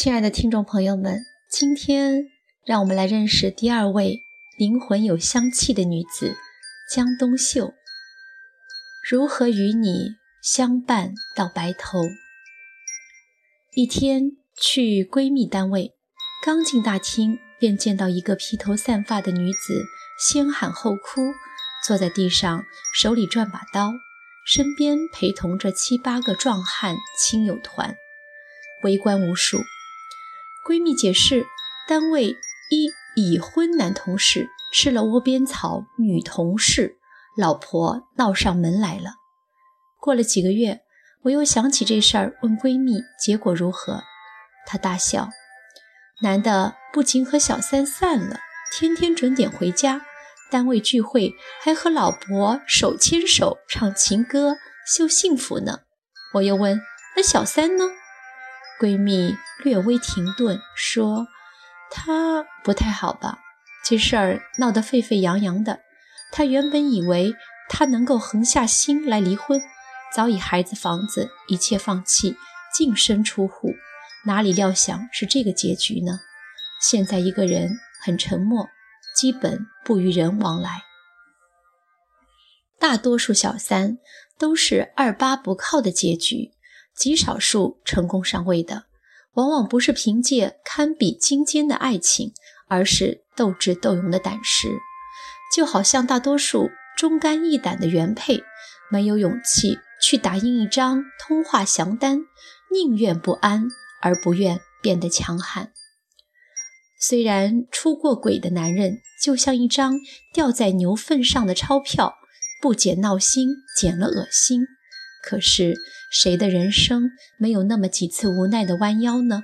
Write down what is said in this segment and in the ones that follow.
亲爱的听众朋友们，今天让我们来认识第二位灵魂有香气的女子江冬秀。如何与你相伴到白头？一天去闺蜜单位，刚进大厅，便见到一个披头散发的女子，先喊后哭，坐在地上，手里转把刀，身边陪同着七八个壮汉亲友团，围观无数。闺蜜解释，单位一已婚男同事吃了窝边草，女同事老婆闹上门来了。过了几个月，我又想起这事儿，问闺蜜结果如何，她大笑：男的不仅和小三散了，天天准点回家，单位聚会还和老婆手牵手唱情歌秀幸福呢。我又问：那小三呢？闺蜜略微停顿，说：“他不太好吧？这事儿闹得沸沸扬扬的。她原本以为他能够横下心来离婚，早已孩子房子一切放弃，净身出户，哪里料想是这个结局呢？现在一个人很沉默，基本不与人往来。大多数小三都是二八不靠的结局。”极少数成功上位的，往往不是凭借堪比金坚的爱情，而是斗智斗勇的胆识。就好像大多数忠肝义胆的原配，没有勇气去打印一张通话详单，宁愿不安，而不愿变得强悍。虽然出过轨的男人就像一张吊在牛粪上的钞票，不减闹心，减了恶心。可是。谁的人生没有那么几次无奈的弯腰呢？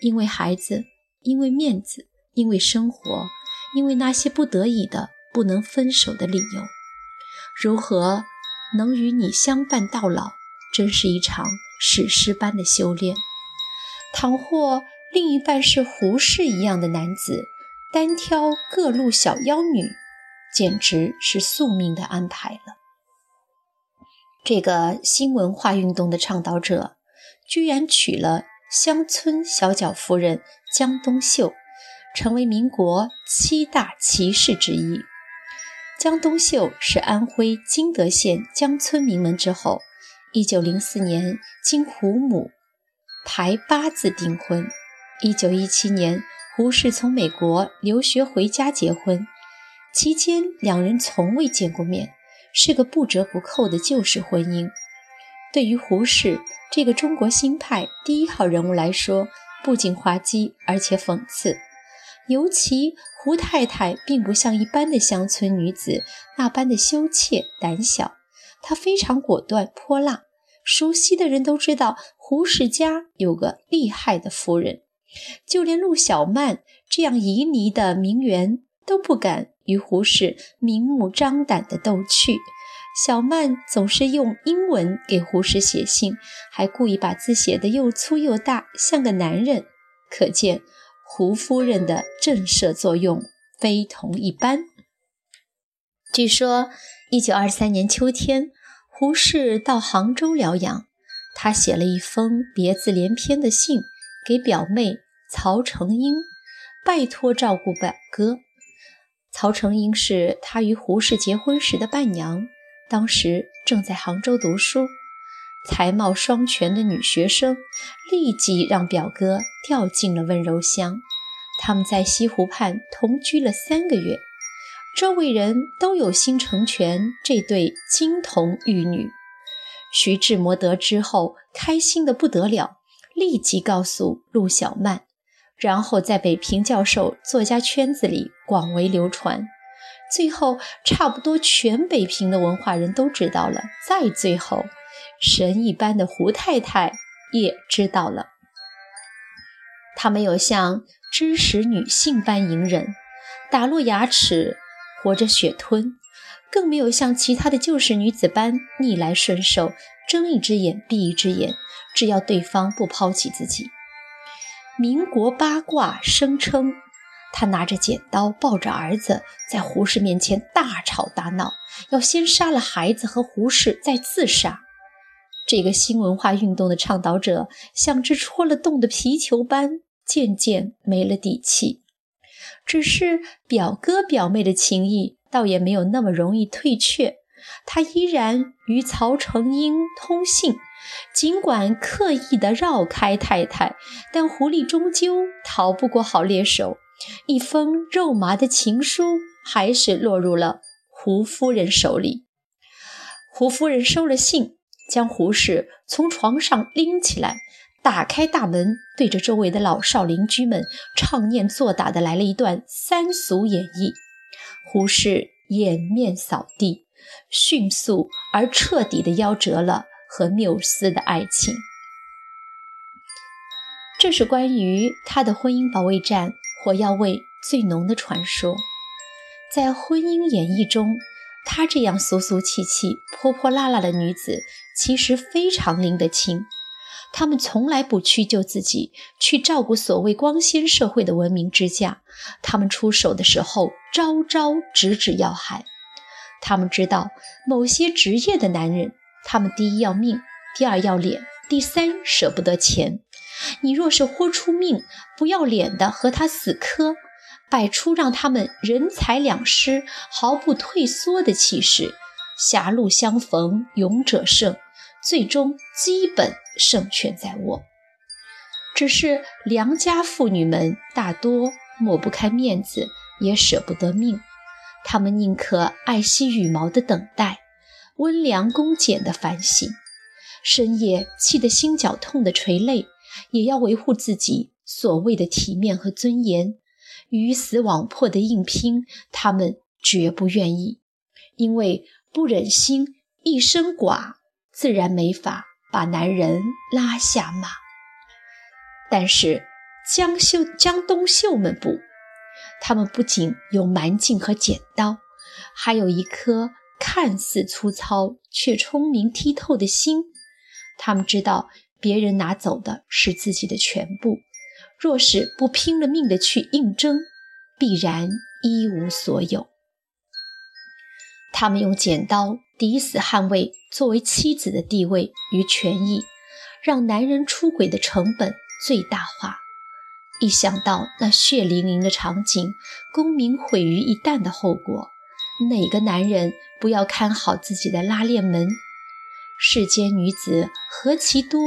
因为孩子，因为面子，因为生活，因为那些不得已的不能分手的理由。如何能与你相伴到老，真是一场史诗般的修炼。倘或另一半是胡适一样的男子，单挑各路小妖女，简直是宿命的安排了。这个新文化运动的倡导者，居然娶了乡村小脚夫人江冬秀，成为民国七大奇士之一。江冬秀是安徽金德县江村名门之后，一九零四年经胡母排八字订婚，一九一七年胡适从美国留学回家结婚，期间两人从未见过面。是个不折不扣的旧式婚姻。对于胡适这个中国新派第一号人物来说，不仅滑稽，而且讽刺。尤其胡太太并不像一般的乡村女子那般的羞怯胆小，她非常果断泼辣。熟悉的人都知道，胡适家有个厉害的夫人，就连陆小曼这样旖旎的名媛都不敢。与胡适明目张胆的逗趣，小曼总是用英文给胡适写信，还故意把字写得又粗又大，像个男人。可见胡夫人的震慑作用非同一般。据说，一九二三年秋天，胡适到杭州疗养，他写了一封别字连篇的信给表妹曹成英，拜托照顾表哥。曹成英是他与胡适结婚时的伴娘，当时正在杭州读书，才貌双全的女学生立即让表哥掉进了温柔乡。他们在西湖畔同居了三个月，周围人都有心成全这对金童玉女。徐志摩得知后，开心的不得了，立即告诉陆小曼。然后在北平教授作家圈子里广为流传，最后差不多全北平的文化人都知道了。再最后，神一般的胡太太也知道了。她没有像知识女性般隐忍，打落牙齿，活着血吞，更没有像其他的旧式女子般逆来顺受，睁一只眼闭一只眼，只要对方不抛弃自己。民国八卦声称，他拿着剪刀抱着儿子，在胡适面前大吵大闹，要先杀了孩子和胡适，再自杀。这个新文化运动的倡导者像只戳了洞的皮球般，渐渐没了底气。只是表哥表妹的情谊，倒也没有那么容易退却。他依然与曹成英通信，尽管刻意的绕开太太，但狐狸终究逃不过好猎手。一封肉麻的情书，还是落入了胡夫人手里。胡夫人收了信，将胡适从床上拎起来，打开大门，对着周围的老少邻居们唱念做打的来了一段三俗演绎。胡适掩面扫地，迅速而彻底地夭折了和缪斯的爱情。这是关于他的婚姻保卫战。火药味最浓的传说，在婚姻演绎中，她这样俗俗气气、泼泼辣辣的女子，其实非常拎得清。她们从来不屈就自己去照顾所谓光鲜社会的文明之架，她们出手的时候，招招直指要害。他们知道，某些职业的男人，他们第一要命，第二要脸，第三舍不得钱。你若是豁出命，不要脸的和他死磕，摆出让他们人财两失、毫不退缩的气势，狭路相逢勇者胜，最终基本胜券在握。只是良家妇女们大多抹不开面子，也舍不得命，他们宁可爱惜羽毛的等待，温良恭俭的反省，深夜气得心绞痛的垂泪。也要维护自己所谓的体面和尊严，鱼死网破的硬拼，他们绝不愿意，因为不忍心一身剐，自然没法把男人拉下马。但是江秀、江东秀们不，他们不仅有蛮劲和剪刀，还有一颗看似粗糙却聪明剔透的心，他们知道。别人拿走的是自己的全部，若是不拼了命的去应征，必然一无所有。他们用剪刀抵死捍卫作为妻子的地位与权益，让男人出轨的成本最大化。一想到那血淋淋的场景，功名毁于一旦的后果，哪个男人不要看好自己的拉链门？世间女子何其多，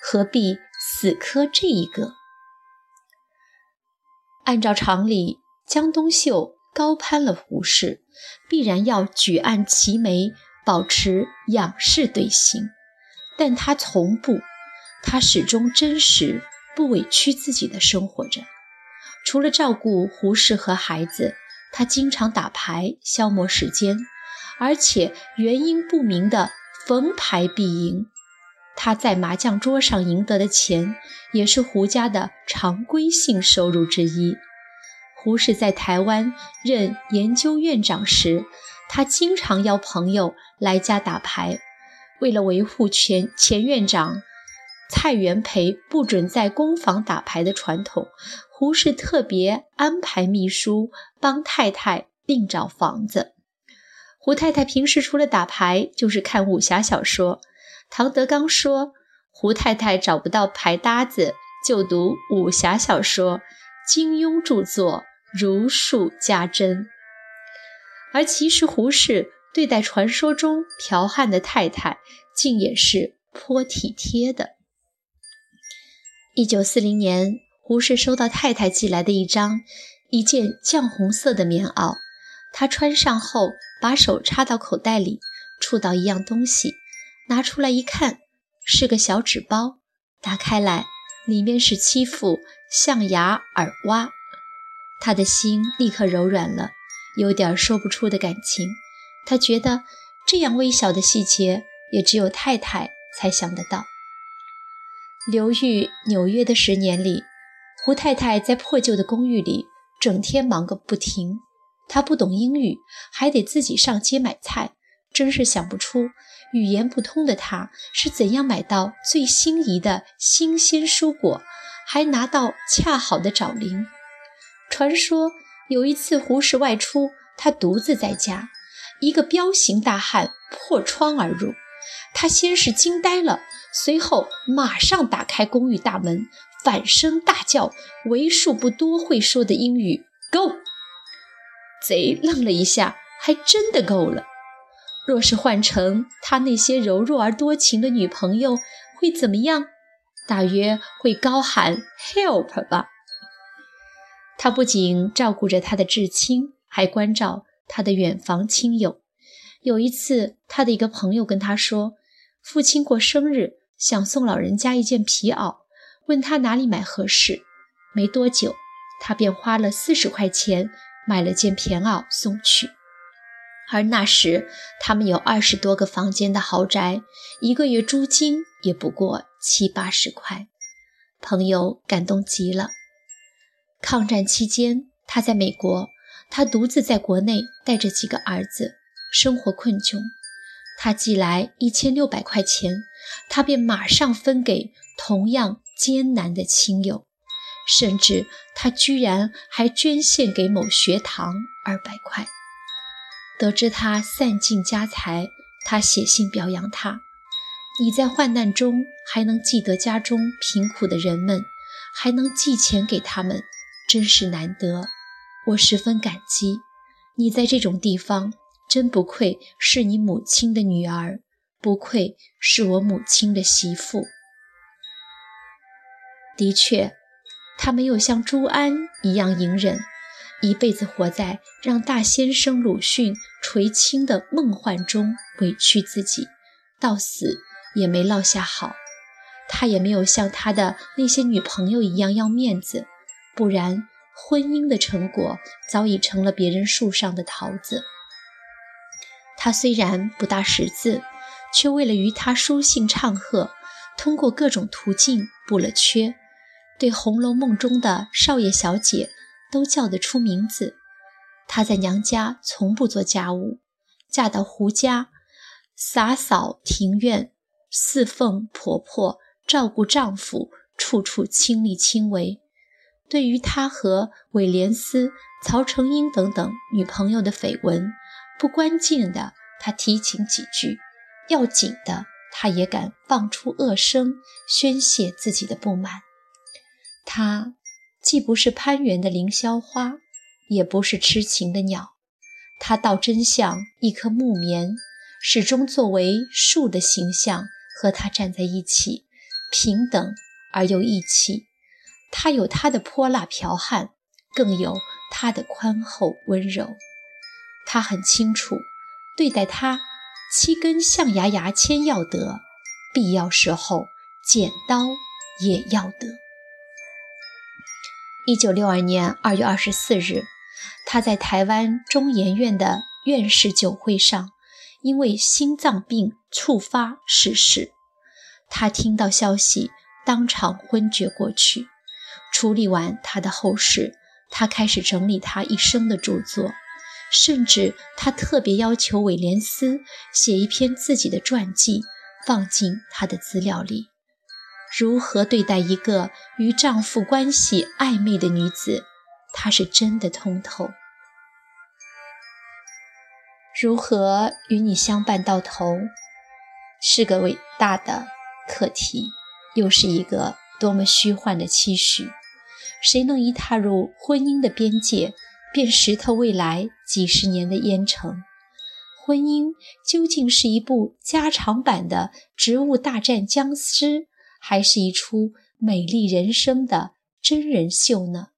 何必死磕这一个？按照常理，江冬秀高攀了胡适，必然要举案齐眉，保持仰视对形。但他从不，他始终真实不委屈自己的生活着。除了照顾胡适和孩子，他经常打牌消磨时间，而且原因不明的。逢牌必赢，他在麻将桌上赢得的钱，也是胡家的常规性收入之一。胡适在台湾任研究院长时，他经常邀朋友来家打牌。为了维护前前院长蔡元培不准在公房打牌的传统，胡适特别安排秘书帮太太另找房子。胡太太平时除了打牌，就是看武侠小说。唐德刚说，胡太太找不到牌搭子，就读武侠小说，金庸著作如数家珍。而其实胡适对待传说中剽悍的太太，竟也是颇体贴的。一九四零年，胡适收到太太寄来的一张一件绛红色的棉袄。他穿上后，把手插到口袋里，触到一样东西，拿出来一看，是个小纸包。打开来，里面是七副象牙耳挖。他的心立刻柔软了，有点说不出的感情。他觉得这样微小的细节，也只有太太才想得到。留寓纽约的十年里，胡太太在破旧的公寓里，整天忙个不停。她不懂英语，还得自己上街买菜，真是想不出语言不通的他是怎样买到最心仪的新鲜蔬果，还拿到恰好的找零。传说有一次胡适外出，他独自在家，一个彪形大汉破窗而入，他先是惊呆了，随后马上打开公寓大门，反声大叫为数不多会说的英语：“Go！” 贼愣了一下，还真的够了。若是换成他那些柔弱而多情的女朋友，会怎么样？大约会高喊 “Help” 吧。他不仅照顾着他的至亲，还关照他的远房亲友。有一次，他的一个朋友跟他说，父亲过生日，想送老人家一件皮袄，问他哪里买合适。没多久，他便花了四十块钱买了件皮袄送去。而那时，他们有二十多个房间的豪宅，一个月租金也不过七八十块。朋友感动极了。抗战期间，他在美国，他独自在国内带着几个儿子，生活困窘。他寄来一千六百块钱，他便马上分给同样艰难的亲友，甚至他居然还捐献给某学堂二百块。得知他散尽家财，他写信表扬他：“你在患难中还能记得家中贫苦的人们，还能寄钱给他们，真是难得。我十分感激你在这种地方，真不愧是你母亲的女儿，不愧是我母亲的媳妇。”的确，他没有像朱安一样隐忍。一辈子活在让大先生鲁迅垂青的梦幻中，委屈自己，到死也没落下好。他也没有像他的那些女朋友一样要面子，不然婚姻的成果早已成了别人树上的桃子。他虽然不大识字，却为了与他书信唱和，通过各种途径补了缺，对《红楼梦》中的少爷小姐。都叫得出名字。她在娘家从不做家务，嫁到胡家，洒扫庭院，侍奉婆婆，照顾丈夫，处处亲力亲为。对于她和韦莲斯、曹成英等等女朋友的绯闻，不关键的他提醒几句，要紧的他也敢放出恶声，宣泄自己的不满。他。既不是攀援的凌霄花，也不是痴情的鸟，他倒真像一棵木棉，始终作为树的形象和他站在一起，平等而又义气。他有他的泼辣剽悍，更有他的宽厚温柔。他很清楚，对待他，七根象牙牙签要得，必要时候剪刀也要得。一九六二年二月二十四日，他在台湾中研院的院士酒会上，因为心脏病触发逝世。他听到消息，当场昏厥过去。处理完他的后事，他开始整理他一生的著作，甚至他特别要求韦廉斯写一篇自己的传记，放进他的资料里。如何对待一个与丈夫关系暧昧的女子，她是真的通透。如何与你相伴到头，是个伟大的课题，又是一个多么虚幻的期许。谁能一踏入婚姻的边界，便识透未来几十年的烟尘？婚姻究竟是一部加长版的《植物大战僵尸》？还是一出美丽人生的真人秀呢？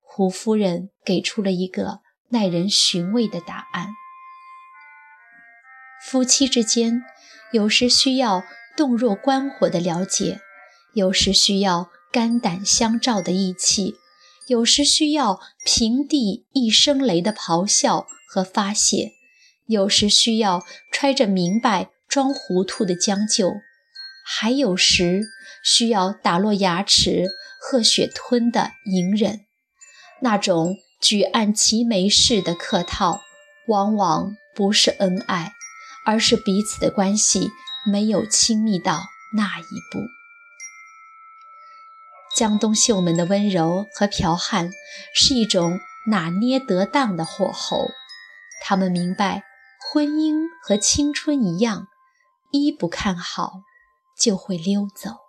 胡夫人给出了一个耐人寻味的答案：夫妻之间，有时需要洞若观火的了解，有时需要肝胆相照的义气，有时需要平地一声雷的咆哮和发泄，有时需要揣着明白装糊涂的将就。还有时需要打落牙齿、喝血吞的隐忍，那种举案齐眉式的客套，往往不是恩爱，而是彼此的关系没有亲密到那一步。江东秀们的温柔和剽悍，是一种拿捏得当的火候。他们明白，婚姻和青春一样。一不看好就会溜走。